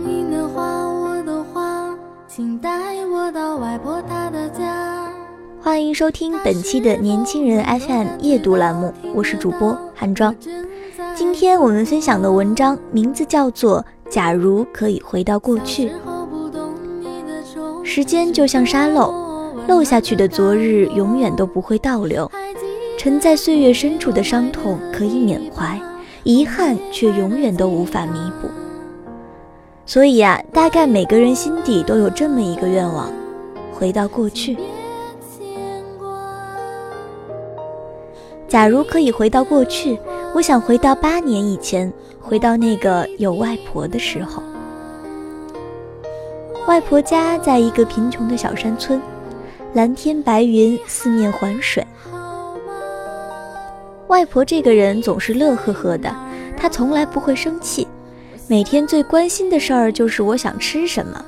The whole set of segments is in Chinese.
蒲公英的花，我的花，请带我到外婆她的家。欢迎收听本期的年轻人 FM 夜读栏目，我是主播韩庄。今天我们分享的文章名字叫做《假如可以回到过去》。时间就像沙漏，漏下去的昨日永远都不会倒流。沉在岁月深处的伤痛可以缅怀，遗憾却永远都无法弥补。所以啊，大概每个人心底都有这么一个愿望：回到过去。假如可以回到过去，我想回到八年以前，回到那个有外婆的时候。外婆家在一个贫穷的小山村，蓝天白云，四面环水。外婆这个人总是乐呵呵的，她从来不会生气。每天最关心的事儿就是我想吃什么，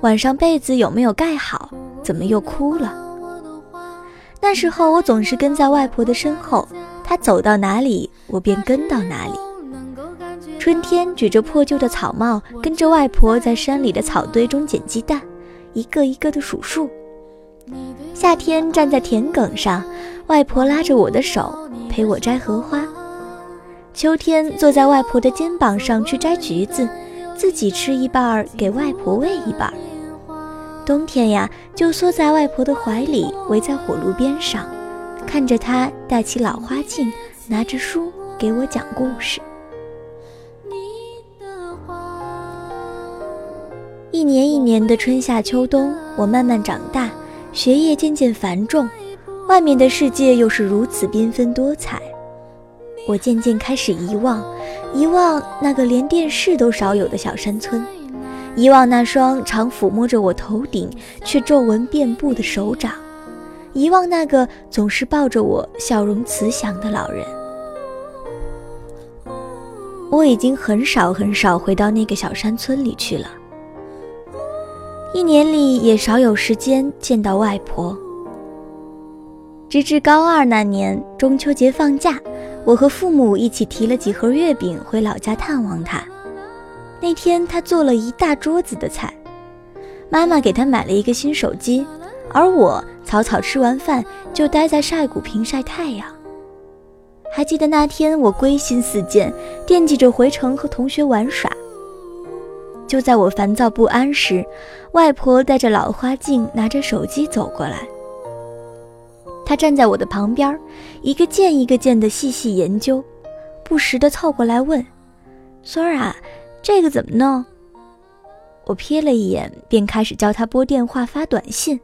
晚上被子有没有盖好，怎么又哭了。那时候我总是跟在外婆的身后，她走到哪里，我便跟到哪里。春天举着破旧的草帽，跟着外婆在山里的草堆中捡鸡蛋，一个一个的数数。夏天站在田埂上，外婆拉着我的手，陪我摘荷花。秋天坐在外婆的肩膀上去摘橘子，自己吃一半儿，给外婆喂一半儿。冬天呀，就缩在外婆的怀里，围在火炉边上，看着她戴起老花镜，拿着书给我讲故事。一年一年的春夏秋冬，我慢慢长大，学业渐渐繁重，外面的世界又是如此缤纷多彩。我渐渐开始遗忘，遗忘那个连电视都少有的小山村，遗忘那双常抚摸着我头顶却皱纹遍布的手掌，遗忘那个总是抱着我笑容慈祥的老人。我已经很少很少回到那个小山村里去了，一年里也少有时间见到外婆。直至高二那年中秋节放假。我和父母一起提了几盒月饼回老家探望他。那天他做了一大桌子的菜，妈妈给他买了一个新手机，而我草草吃完饭就待在晒谷坪晒太阳。还记得那天我归心似箭，惦记着回城和同学玩耍。就在我烦躁不安时，外婆带着老花镜，拿着手机走过来。他站在我的旁边，一个键一个键的细细研究，不时地凑过来问：“孙儿啊，这个怎么弄？”我瞥了一眼，便开始教他拨电话、发短信，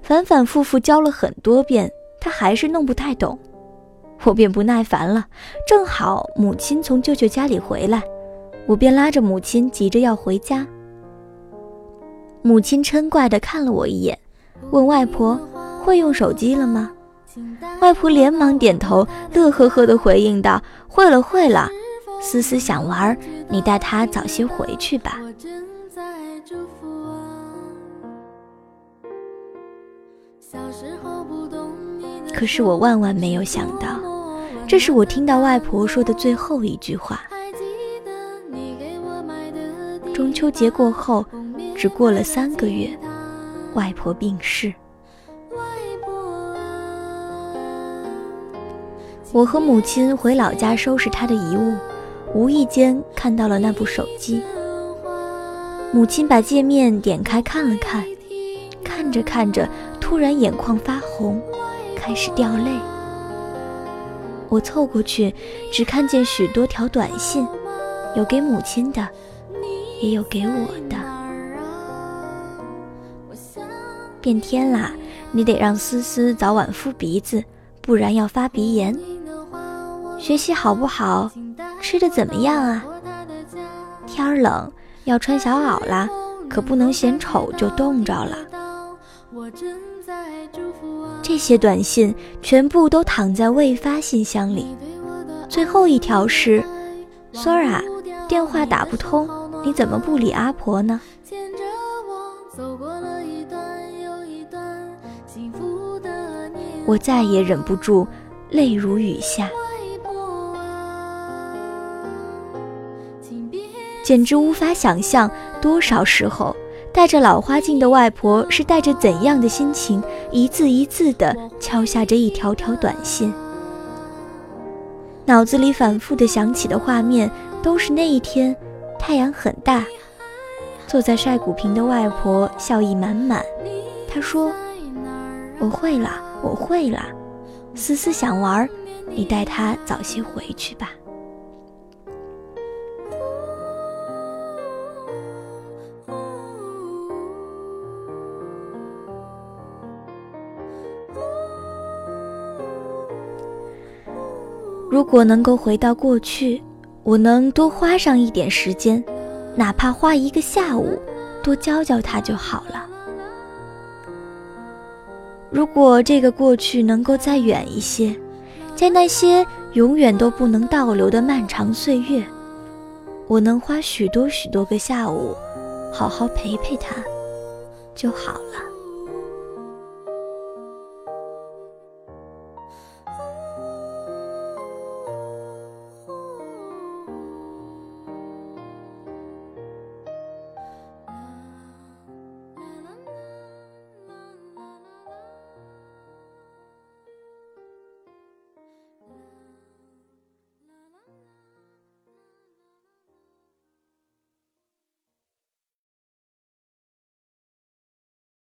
反反复复教了很多遍，他还是弄不太懂。我便不耐烦了。正好母亲从舅舅家里回来，我便拉着母亲急着要回家。母亲嗔怪地看了我一眼，问外婆：“会用手机了吗？”外婆连忙点头，乐呵呵地回应道：“会了，会了。思思想玩，你带她早些回去吧。”可是我万万没有想到，这是我听到外婆说的最后一句话。中秋节过后，只过了三个月，外婆病逝。我和母亲回老家收拾她的遗物，无意间看到了那部手机。母亲把界面点开看了看，看着看着，突突然眼眶发红，开始掉泪。我凑过去，只看见许多条短信，有给母亲的，也有给我的。变天啦！你得让思思早晚敷鼻子，不然要发鼻炎。学习好不好？吃的怎么样啊？天儿冷，要穿小袄啦，可不能嫌丑就冻着了。这些短信全部都躺在未发信箱里。最后一条是：：Sora，，电话打不通，你怎么不理阿婆呢？我再也忍不住，泪如雨下，简直无法想象多少时候，戴着老花镜的外婆是带着怎样的心情，一字一字地敲下这一条条短信。脑子里反复的想起的画面，都是那一天，太阳很大，坐在晒谷坪的外婆笑意满满。她说：“我会了。”我会了，思思想玩，你带她早些回去吧。如果能够回到过去，我能多花上一点时间，哪怕花一个下午，多教教他就好了。如果这个过去能够再远一些，在那些永远都不能倒流的漫长岁月，我能花许多许多个下午，好好陪陪他，就好了。